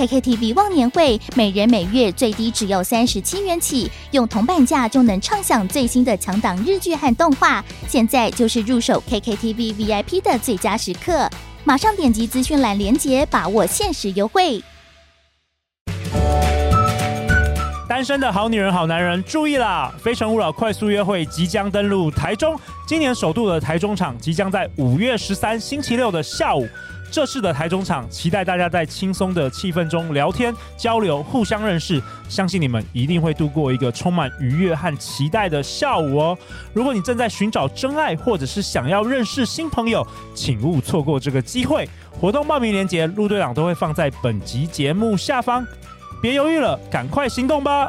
KKTV 忘年会，每人每月最低只要三十七元起，用铜板价就能畅享最新的强档日剧和动画。现在就是入手 KKTV VIP 的最佳时刻，马上点击资讯栏链接，把握限时优惠。单身的好女人、好男人，注意啦！非诚勿扰快速约会即将登陆台中，今年首度的台中场即将在五月十三星期六的下午。这次的台中场，期待大家在轻松的气氛中聊天交流，互相认识。相信你们一定会度过一个充满愉悦和期待的下午哦。如果你正在寻找真爱，或者是想要认识新朋友，请勿错过这个机会。活动报名链接，陆队长都会放在本集节目下方。别犹豫了，赶快行动吧！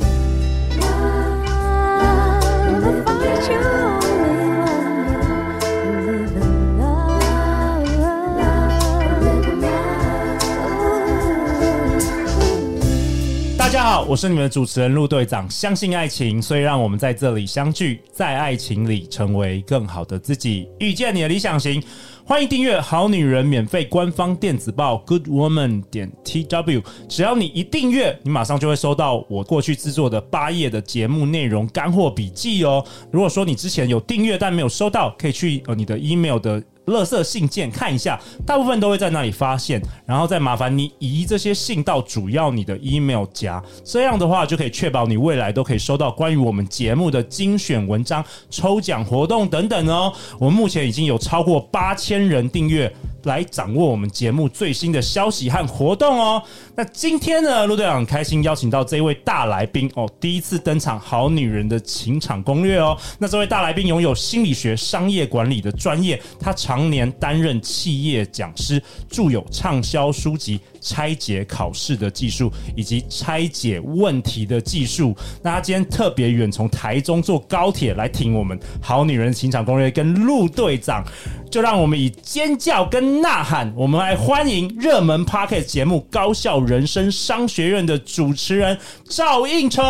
我是你们的主持人陆队长。相信爱情，所以让我们在这里相聚，在爱情里成为更好的自己，遇见你的理想型。欢迎订阅《好女人》免费官方电子报 Good Woman 点 TW。只要你一订阅，你马上就会收到我过去制作的八页的节目内容干货笔记哦。如果说你之前有订阅但没有收到，可以去呃你的 email 的。垃圾信件看一下，大部分都会在那里发现，然后再麻烦你移这些信到主要你的 email 夹，这样的话就可以确保你未来都可以收到关于我们节目的精选文章、抽奖活动等等哦。我们目前已经有超过八千人订阅。来掌握我们节目最新的消息和活动哦。那今天呢，陆队长很开心邀请到这位大来宾哦，第一次登场《好女人的情场攻略》哦。那这位大来宾拥有心理学、商业管理的专业，他常年担任企业讲师，著有畅销书籍。拆解考试的技术以及拆解问题的技术。那他今天特别远从台中坐高铁来听我们《好女人情场攻略》跟陆队长，就让我们以尖叫跟呐喊，我们来欢迎热门 Pocket 节目《高校人生商学院》的主持人赵映成。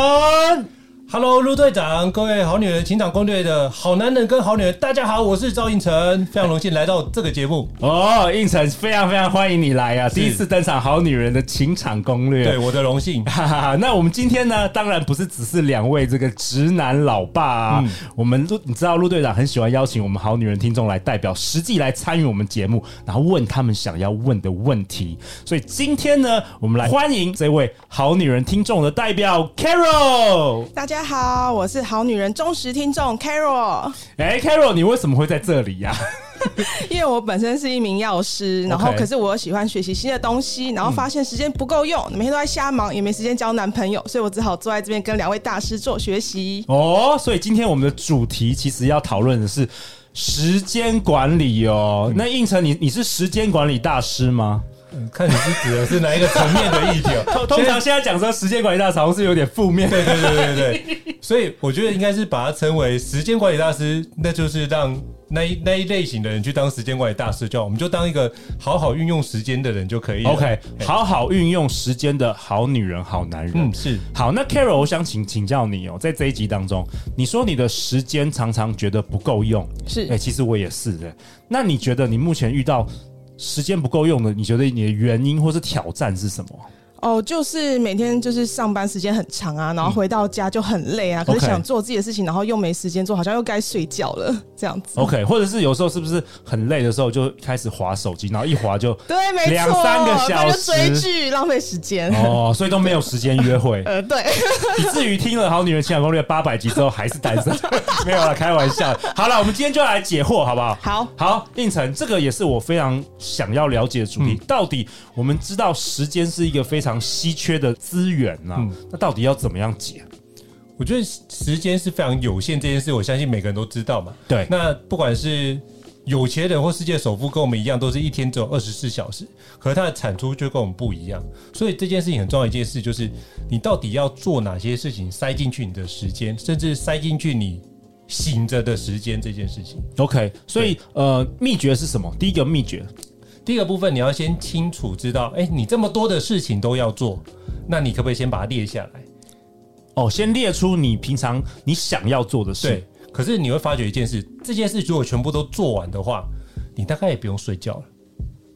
Hello，陆队长，各位好女人情场攻略的好男人跟好女人，大家好，我是赵应成，非常荣幸来到这个节目。哦，应成，非常非常欢迎你来啊！第一次登场《好女人的情场攻略》，对，我的荣幸。哈 哈哈，那我们今天呢，当然不是只是两位这个直男老爸啊，嗯、我们陆，你知道陆队长很喜欢邀请我们好女人听众来代表实际来参与我们节目，然后问他们想要问的问题。所以今天呢，我们来欢迎这位好女人听众的代表 Carol，大家。大家好，我是好女人忠实听众 Carol。哎，Carol，你为什么会在这里呀？因为我本身是一名药师，然后可是我喜欢学习新的东西，然后发现时间不够用，每天都在瞎忙，也没时间交男朋友，所以我只好坐在这边跟两位大师做学习。哦，所以今天我们的主题其实要讨论的是时间管理哦。那胤丞，你你是时间管理大师吗？嗯，看你是指的是哪一个层面的议题？通通常现在讲说时间管理大师好像是有点负面，对对对对对。所以我觉得应该是把它称为时间管理大师，那就是让那一那一类型的人去当时间管理大师，就好，我们就当一个好好运用时间的人就可以了。OK，好好运用时间的好女人、好男人。嗯，是。好，那 Carol，我想请请教你哦，在这一集当中，你说你的时间常常觉得不够用，是。哎、欸，其实我也是的。那你觉得你目前遇到？时间不够用的，你觉得你的原因或是挑战是什么？哦，就是每天就是上班时间很长啊，然后回到家就很累啊，嗯、可是想做自己的事情，然后又没时间做，好像又该睡觉了 这样子。OK，或者是有时候是不是很累的时候就开始划手机，然后一划就对，没错，两三个小时追剧浪费时间哦，所以都没有时间约会。呃，对，以至于听了《好女人情感攻略》八百集之后还是单身，没有了，开玩笑。好了，我们今天就来解惑，好不好？好，好，胤丞，这个也是我非常想要了解的主题。嗯、到底我们知道时间是一个非常稀缺的资源呐、那到底要怎么样解？我觉得时间是非常有限这件事，我相信每个人都知道嘛。对，那不管是有钱人或世界首富，跟我们一样，都是一天只有二十四小时，可是他的产出就跟我们不一样。所以这件事情很重要一件事，就是你到底要做哪些事情，塞进去你的时间，甚至塞进去你醒着的时间这件事情。OK，所以呃，秘诀是什么？第一个秘诀。第一个部分，你要先清楚知道，哎，你这么多的事情都要做，那你可不可以先把它列下来？哦，先列出你平常你想要做的事。对，可是你会发觉一件事，这件事如果全部都做完的话，你大概也不用睡觉了。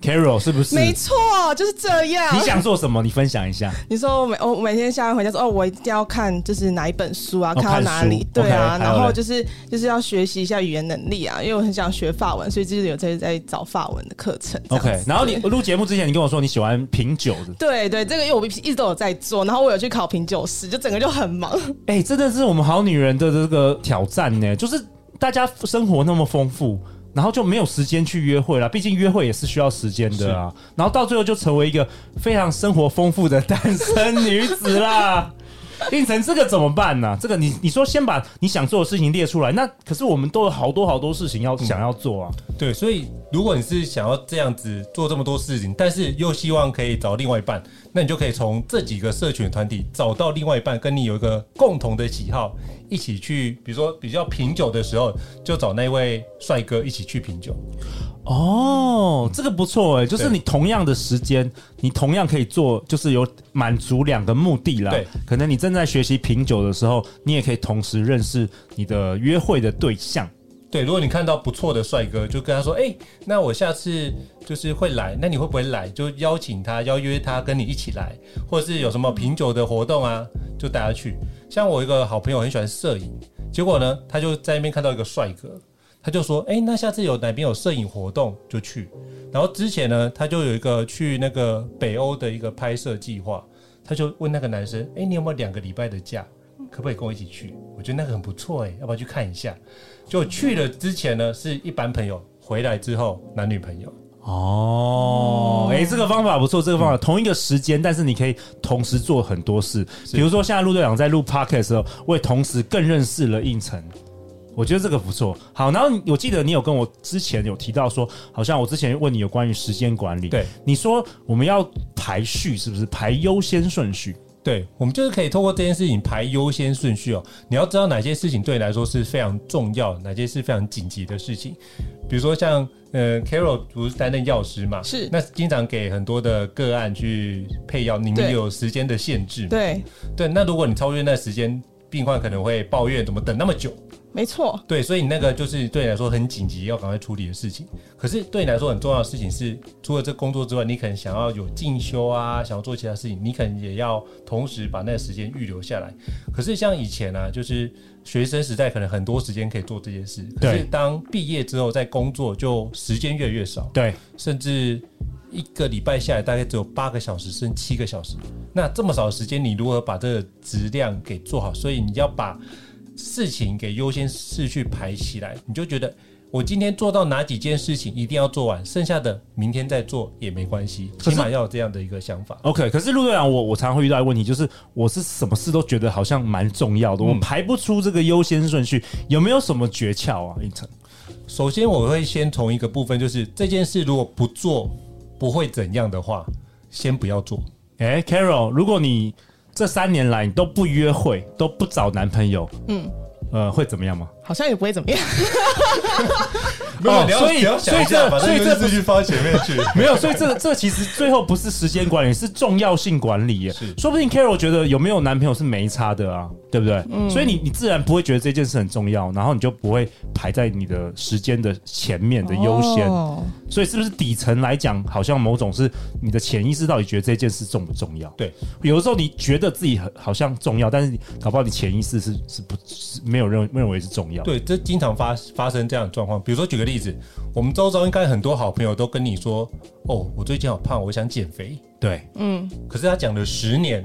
Carol 是不是？没错，就是这样。你想做什么？你分享一下。你说我每我每天下班回家说哦，我一定要看就是哪一本书啊，看到哪里？对啊，然后就是就是要学习一下语言能力啊，因为我很想学法文，所以就是有在在找法文的课程。OK，然后你录节目之前，你跟我说你喜欢品酒的。对对，这个因为我一直都有在做，然后我有去考品酒师，就整个就很忙。哎，真的是我们好女人的这个挑战呢，就是大家生活那么丰富。然后就没有时间去约会了，毕竟约会也是需要时间的啊。然后到最后就成为一个非常生活丰富的单身女子啦。胤丞，这个怎么办呢、这个你你说先把你想做的事情列出来，那可是我们都有好多好多事情要、想要做啊。对，所以如果你是想要这样子做这么多事情，但是又希望可以找另外一半，那你就可以从这几个社群团体找到另外一半，跟你有一个共同的喜好。一起去，比如说比较品酒的时候，就找那位帅哥一起去品酒。哦，这个不错哎，就是你同样的时间，你同样可以做，就是有满足两个目的啦。对，可能你正在学习品酒的时候，你也可以同时认识你的约会的对象。对，如果你看到不错的帅哥，就跟他说：“哎、欸，那我下次就是会来，那你会不会来？就邀请他，邀约他跟你一起来，或者是有什么品酒的活动啊，就带他去。像我一个好朋友很喜欢摄影，结果呢，他就在那边看到一个帅哥，他就说：哎、欸，那下次有哪边有摄影活动就去。然后之前呢，他就有一个去那个北欧的一个拍摄计划，他就问那个男生：哎、欸，你有没有两个礼拜的假？可不可以跟我一起去？我觉得那个很不错哎、欸，要不要去看一下？就去了之前呢，是一般朋友，回来之后男女朋友。哦，哎、欸，这个方法不错，这个方法、嗯、同一个时间，但是你可以同时做很多事。比如说，现在陆队长在录 Podcast 的时候，我也同时更认识了胤丞。我觉得这个不错。好，然后我记得你有跟我之前有提到说，好像我之前问你有关于时间管理。对，你说我们要排序，是不是排优先顺序？对，我们就是可以透过这件事情排优先顺序哦。你要知道哪些事情对你来说是非常重要，哪些是非常紧急的事情。比如说像呃，Carol 不是担任药师嘛，是那经常给很多的个案去配药，你们有时间的限制。对对，那如果你超越那时间，病患可能会抱怨怎么等那么久。没错，对，所以你那个就是对你来说很紧急，要赶快处理的事情。可是对你来说很重要的事情是，除了这工作之外，你可能想要有进修啊，想要做其他事情，你可能也要同时把那个时间预留下来。可是像以前啊，就是学生时代可能很多时间可以做这件事，可是当毕业之后在工作，就时间越来越少。对，甚至一个礼拜下来大概只有八个小时，甚至七个小时。那这么少的时间，你如何把这个质量给做好？所以你要把。事情给优先次序排起来，你就觉得我今天做到哪几件事情一定要做完，剩下的明天再做也没关系，起码要有这样的一个想法。OK，可是陆队长，我我常常会遇到一个问题，就是我是什么事都觉得好像蛮重要的，嗯、我排不出这个优先顺序，有没有什么诀窍啊？一成，首先我会先从一个部分，就是这件事如果不做不会怎样的话，先不要做。哎、欸，Carol，如果你这三年来你都不约会，都不找男朋友，嗯，呃，会怎么样吗？好像也不会怎么样。没有，所以所以你要想一下，把这个字句放前面去。没有，所以这个这其实最后不是时间管理，是重要性管理耶。是说不定 Carol 觉得有没有男朋友是没差的啊，对不对？嗯所以你你自然不会觉得这件事很重要，然后你就不会排在你的时间的前面的优先。哦所以是不是底层来讲，好像某种是你的潜意识到底觉得这件事重不重要？对，有的时候你觉得自己很好像重要，但是你搞不好你潜意识是是不是没有认认为是重要。对，这经常发发生这样的状况。比如说，举个例子，我们周遭应该很多好朋友都跟你说：“哦，我最近好胖，我想减肥。对，嗯”可是他讲了十年，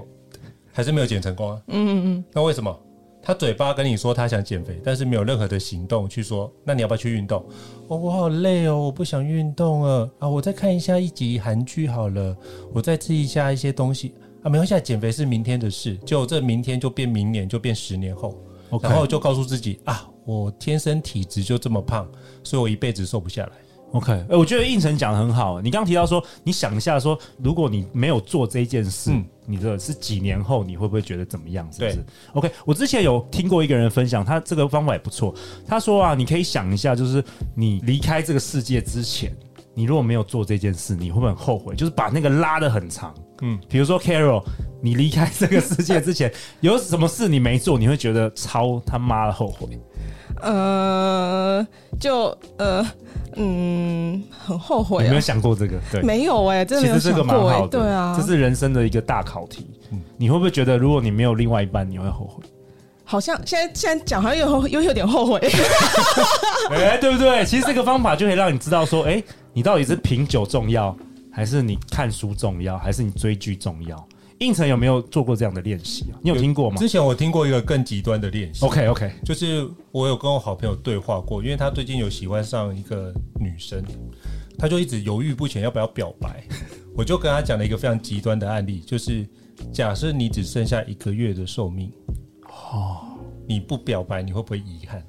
还是没有减成功啊。嗯嗯嗯，那为什么？他嘴巴跟你说他想减肥，但是没有任何的行动去说。那你要不要去运动？哦，我好累哦，我不想运动了啊！我再看一下一集韩剧好了，我再吃一下一些东西啊。没关系，减肥是明天的事，就这明天就变明年，就变十年后。然后就告诉自己啊，我天生体质就这么胖，所以我一辈子瘦不下来。OK，哎、我觉得应成讲的很好。你刚刚提到说，你想一下说，如果你没有做这件事，嗯你的是几年后你会不会觉得怎么样？是不是？OK，我之前有听过一个人分享，他这个方法也不错。他说啊，你可以想一下，就是你离开这个世界之前，你如果没有做这件事，你会不会很后悔？就是把那个拉得很长。嗯，比如说 Carol，你离开这个世界之前，有什么事你没做，你会觉得超他妈的后悔？呃，就呃嗯，很后悔、啊有没有。想过这个？对，没有哎、真的想过哎、蛮好的，对啊，这是人生的一个大考题。你会不会觉得，如果你没有另外一半，你会后悔？好像现在现在讲好像又又有点后悔。哎、对不对？其实这个方法就可以让你知道说，哎，你到底是品酒重要，还是你看书重要，还是你追剧重要？应成有没有做过这样的练习啊？你有听过吗之前我听过一个更极端的练习。？OK OK，就是我有跟我好朋友对话过，因为他最近有喜欢上一个女生，他就一直犹豫不前要不要表白。我就跟他讲了一个非常极端的案例，就是假设你只剩下一个月的寿命，哦，你不表白你会不会遗憾？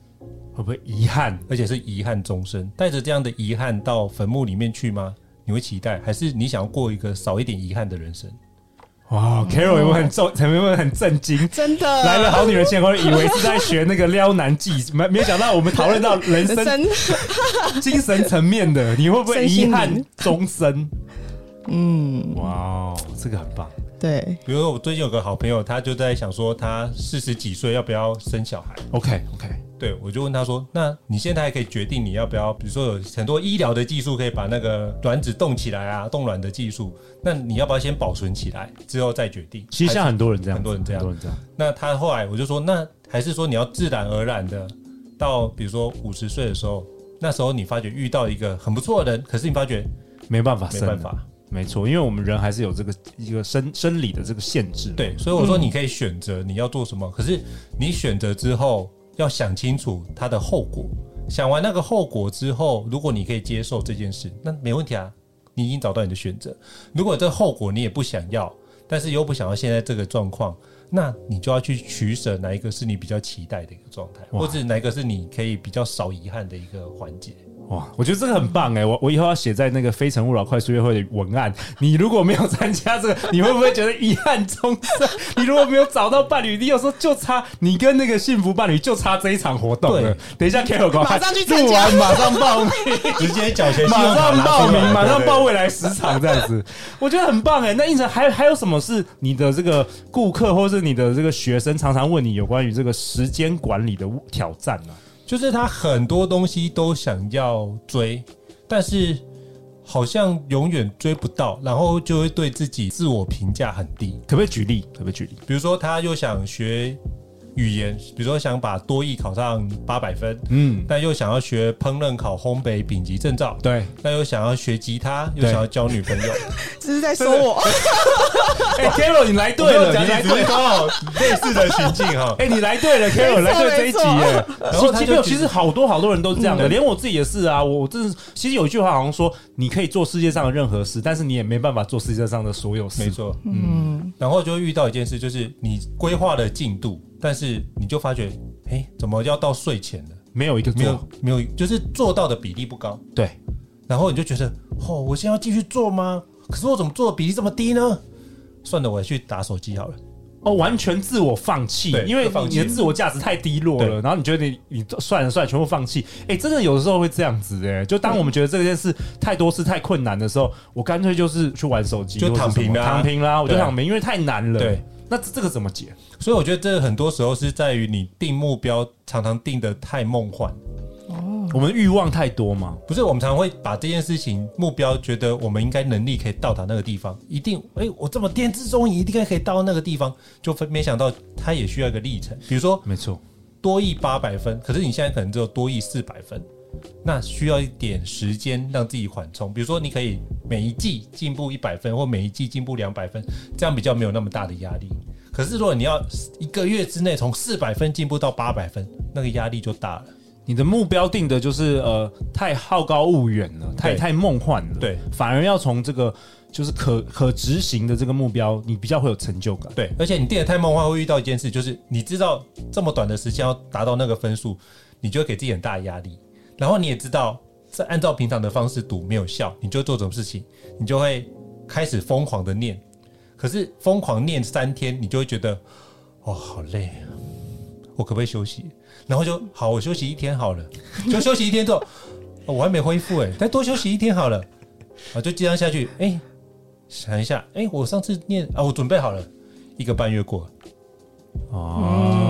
会不会遗憾？而且是遗憾终身，带着这样的遗憾到坟墓里面去吗？你会期待，还是你想要过一个少一点遗憾的人生？哇，Carol 有没有很震？有没有很震惊？真的来了好女人前，我以为是在学那个撩男技，没没想到我们讨论到人生真 精神层面的，你会不会遗憾终身？嗯，哇哦，这个很棒。对，比如说我最近有个好朋友，他就在想说，他四十几岁要不要生小孩？OK OK，对，我就问他说：“那你现在还可以决定你要不要？比如说有很多医疗的技术可以把那个卵子冻起来啊，冻卵的技术，那你要不要先保存起来，之后再决定？”其实像很多人这样，很多人这样，很多人这样。那他后来我就说：“那还是说你要自然而然的到，比如说五十岁的时候，那时候你发觉遇到一个很不错的人，可是你发觉没办法，没办法。”没错，因为我们人还是有这个一个生生理的这个限制。对，所以我说你可以选择你要做什么，可是你选择之后要想清楚它的后果。想完那个后果之后，如果你可以接受这件事，那没问题啊，你已经找到你的选择。如果这后果你也不想要，但是又不想要现在这个状况，那你就要去取舍哪一个是你比较期待的一个状态，或者哪一个是你可以比较少遗憾的一个环节。哇，我觉得这个很棒哎！我我以后要写在那个《非诚勿扰》快速约会的文案。你如果没有参加这个，你会不会觉得遗憾终生？你如果没有找到伴侣，你有时候就差你跟那个幸福伴侣就差这一场活动了。对等一下，Carol 马上去参加，马上报名，直接缴钱，马上报名，马上报未来十场这样子。我觉得很棒哎！那应成还还有什么是你的这个顾客或是你的这个学生常常问你有关于这个时间管理的挑战呢？就是他很多东西都想要追。但是好像永远追不到，然后就会对自己自我评价很低。可不可以举例？可不可以举例？比如说，他又想学语言，比如说想把多益考上八百分，嗯，但又想要学烹饪、考烘焙丙级证照，对，但又想要学吉他，又想要交女朋友，这是在说我。哎，Carol，你来对了，你你来对了。刚好类似的情境哈。哎，你来对了，Carol 来对这一集耶。然后他就其实其实好多好多人都是这样的，嗯连我自己也是啊。我真是，其实有一句话好像说，你可以做世界上的任何事，但是你也没办法做世界上的所有事。没错，嗯，然后就会遇到一件事，就是你规划的进度，但是你就发觉，哎，怎么要到睡前了？没有一个没有，没有，就是做到的比例不高。对，然后你就觉得，哦，我现在要继续做吗？可是我怎么做的比例这么低呢？算了，我去打手机好了。哦，完全自我放弃，因为你的自我价值太低落了，然后你觉得你你算了算了，全部放弃。哎，真的有的时候会这样子哎，就当我们觉得这件事太多事太困难的时候，我干脆就是去玩手机，就躺平啦躺平啦，我就躺平，因为太难了。对，那这个怎么解？所以我觉得这很多时候是在于你定目标常常定得太梦幻。哦我们欲望太多嘛？不是，我们常常会把这件事情目标，觉得我们应该能力可以到达那个地方，一定，哎、欸，我这么天资聪颖，一定可以到那个地方，就没想到它也需要一个历程。比如说，没错，多益八百分，可是你现在可能只有多益四百分，那需要一点时间让自己缓冲。比如说，你可以每一季进步一百分，或每一季进步两百分，这样比较没有那么大的压力。可是如果你要一个月之内从四百分进步到八百分，那个压力就大了。你的目标定的就是呃太好高骛远了，太太梦幻了，对，反而要从这个就是可可执行的这个目标，你比较会有成就感，对，而且你定的太梦幻会遇到一件事，就是你知道这么短的时间要达到那个分数，你就会给自己很大的压力，然后你也知道是按照平常的方式读没有效，你就做这种事情，你就会开始疯狂的念，可是疯狂念三天，你就会觉得哦好累啊，我可不可以休息？然后就好，我休息一天好了，就休息一天之后，哦、我还没恢复哎，再多休息一天好了，啊，就这样下去，哎，想一下，哎，我上次念啊，我准备好了，一个半月过了，哦，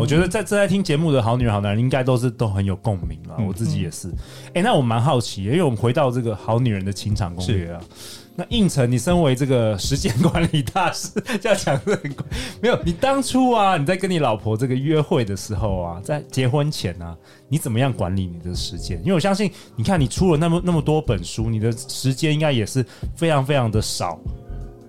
我觉得在正在听节目的好女人好男人应该都是都很有共鸣了，我自己也是，哎，那我蛮好奇，因为我们回到这个好女人的情场攻略啊。那胤丞，你身为这个时间管理大师，这样讲是很没有。你当初啊，你在跟你老婆这个约会的时候啊，在结婚前啊，你怎么样管理你的时间？因为我相信，你看你出了那么那么多本书，你的时间应该也是非常非常的少。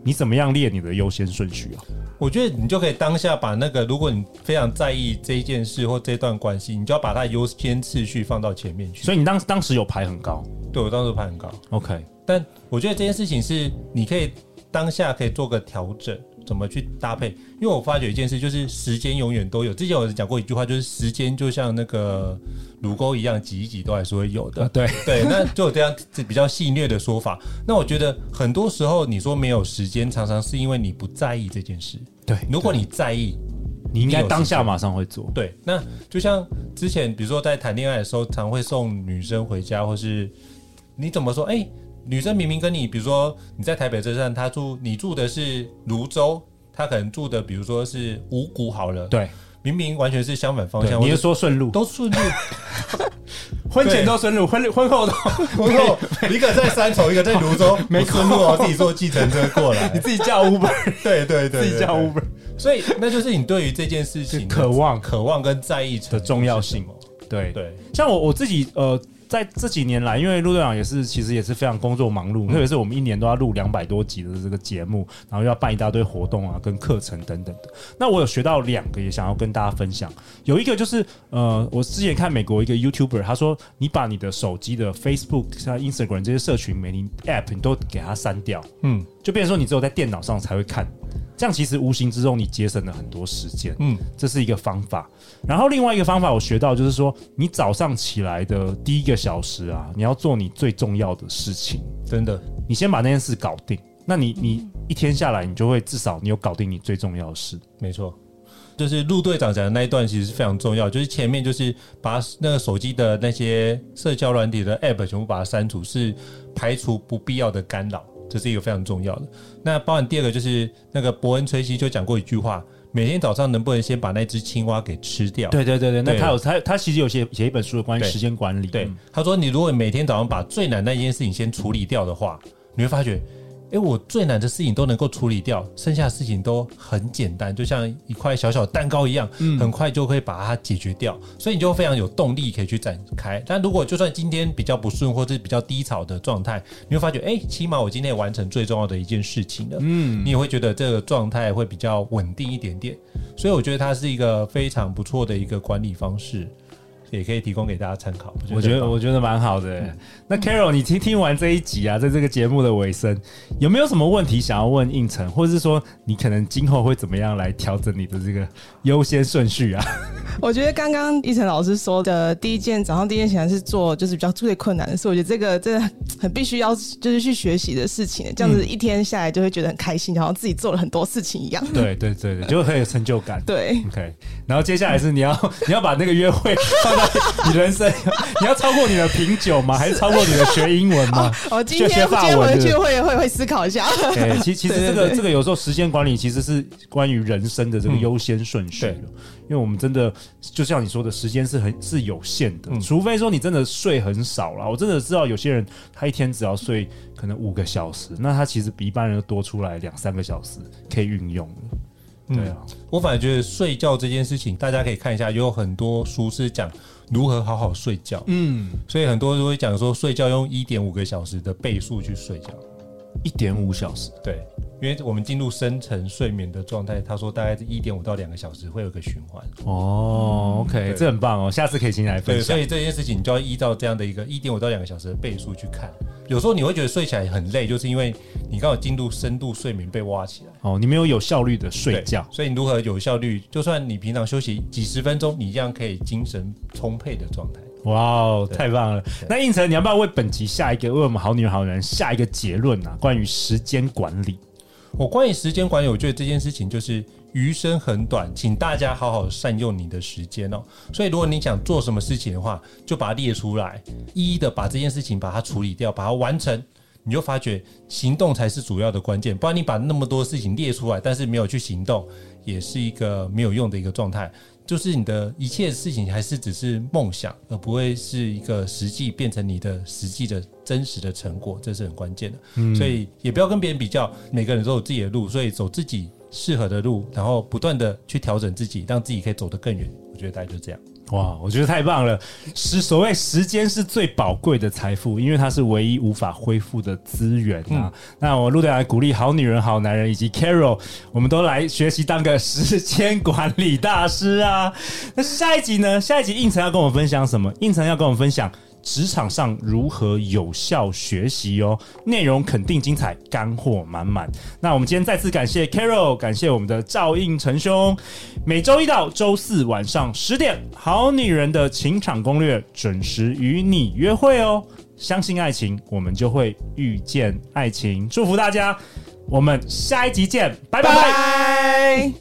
你怎么样列你的优先顺序啊？我觉得你就可以当下把那个，如果你非常在意这一件事或这段关系，你就要把它优先次序放到前面去。所以你当当时有排很高？对，我当时排很高。OK。但我觉得这件事情是你可以当下可以做个调整，怎么去搭配？因为我发觉一件事，就是时间永远都有。之前我讲过一句话，就是时间就像那个乳沟一样，挤一挤都还是会有的。对对，那就有这样比较戏谑的说法。那我觉得很多时候你说没有时间，常常是因为你不在意这件事。对，如果你在意，你应该当下马上会做。对，那就像之前比如说在谈恋爱的时候，常会送女生回家，或是你怎么说？哎。女生明明跟你，比如说你在台北车站，她住你住的是泸州，她可能住的比如说是五股好了，对，明明完全是相反方向。你是说顺路？都顺路，婚前都顺路，婚婚后都 婚后一个在三重，一个在泸州，没顺路哦，自己坐计程车过来，你自己叫 Uber，对对对，自己叫 Uber，所以那就是你对于这件事情渴望、渴望跟在意的重要性。对。对，像我我自己呃。在这几年来，因为陆队长也是，其实也是非常工作忙碌，嗯、特别是我们一年都要录两百多集的这个节目，然后又要办一大堆活动啊，跟课程等等的。那我有学到两个，也想要跟大家分享。有一个就是，呃，我之前看美国一个 YouTuber，他说，你把你的手机的 Facebook、像 Instagram 这些社群媒体 App，你都给它删掉，嗯，就变成说你只有在电脑上才会看。这样其实无形之中你节省了很多时间，嗯，这是一个方法。然后另外一个方法我学到就是说，你早上起来的第一个小时啊，你要做你最重要的事情，真的，你先把那件事搞定，那你你一天下来，你就会至少你有搞定你最重要的事。没错，就是陆队长讲的那一段其实是非常重要，就是前面就是把那个手机的那些社交软体的 App 全部把它删除，是排除不必要的干扰。这是一个非常重要的。那包含第二个就是那个伯恩·崔西就讲过一句话：每天早上能不能先把那只青蛙给吃掉？对对对对。那他有他他其实有写写一本书的关于时间管理。对，他说你如果每天早上把最难那件事情先处理掉的话，你会发觉。哎，我最难的事情都能够处理掉，剩下的事情都很简单，就像一块小小蛋糕一样，嗯，很快就可以把它解决掉。所以你就非常有动力可以去展开。但如果就算今天比较不顺或者是比较低潮的状态，你会发觉，哎，起码我今天也完成最重要的一件事情了，嗯，你也会觉得这个状态会比较稳定一点点。所以我觉得它是一个非常不错的一个管理方式。也可以提供给大家参考。我觉得我觉得蛮好的。嗯、那 Carol，你听听完这一集啊，在这个节目的尾声，有没有什么问题想要问应成，或者是说你可能今后会怎么样来调整你的这个优先顺序啊？我觉得刚刚应成老师说的第一件早上第一件起来是做就是比较最困难的事，我觉得这个真的很必须要就是去学习的事情，这样子一天下来就会觉得很开心，好像自己做了很多事情一样。对对对对，就会很有成就感。对，OK。然后接下来是你要 你要把那个约会放在 你人生，你要超过你的品酒吗？还是超过你的学英文吗？哦，今天今天回去会会会思考一下。对，其其实这个这个有时候时间管理其实是关于人生的这个优先顺序。因为我们真的就像你说的，时间是很是有限的，除非说你真的睡很少了。我真的知道有些人他一天只要睡可能五个小时，那他其实比一般人多出来两三个小时可以运用。对啊，我反而觉得睡觉这件事情，大家可以看一下，有很多书是讲如何好好睡觉。嗯，所以很多人都会讲说，睡觉用一点五个小时的倍数去睡觉，一点五小时，对。因为我们进入深层睡眠的状态，他说大概是一点五到两个小时会有个循环。哦，OK，这很棒哦，下次可以请你来分享。所以这件事情你就要依照这样的一个一点五到两个小时的倍数去看。有时候你会觉得睡起来很累，就是因为你刚好进入深度睡眠被挖起来。哦，你没有有效率的睡觉。所以你如何有效率？就算你平常休息几十分钟，你一样可以精神充沛的状态。哇哦，太棒了！那应成，你要不要为本集下一个为我们好女人好男人下一个结论啊？关于时间管理。我关于时间管理，我觉得这件事情就是余生很短，请大家好好善用你的时间哦。所以，如果你想做什么事情的话，就把它列出来，一一的把这件事情把它处理掉，把它完成，你就发觉行动才是主要的关键。不然你把那么多事情列出来，但是没有去行动，也是一个没有用的一个状态。就是你的一切事情还是只是梦想，而不会是一个实际变成你的实际的真实的成果，这是很关键的。嗯，所以也不要跟别人比较，每个人都有自己的路，所以走自己适合的路，然后不断的去调整自己，让自己可以走得更远。我觉得大概就这样。哇，我觉得太棒了！时所谓时间是最宝贵的财富，因为它是唯一无法恢复的资源啊。嗯、那我陆队来鼓励好女人、好男人以及 Carol，我们都来学习当个时间管理大师啊。那下一集呢？下一集应成要跟我们分享什么？应成要跟我们分享。职场上如何有效学习哦？内容肯定精彩，干货满满。那我们今天再次感谢 Carol，感谢我们的赵应成兄。每周一到周四晚上十点，《好女人的情场攻略》准时与你约会哦。相信爱情，我们就会遇见爱情。祝福大家，我们下一集见，拜拜。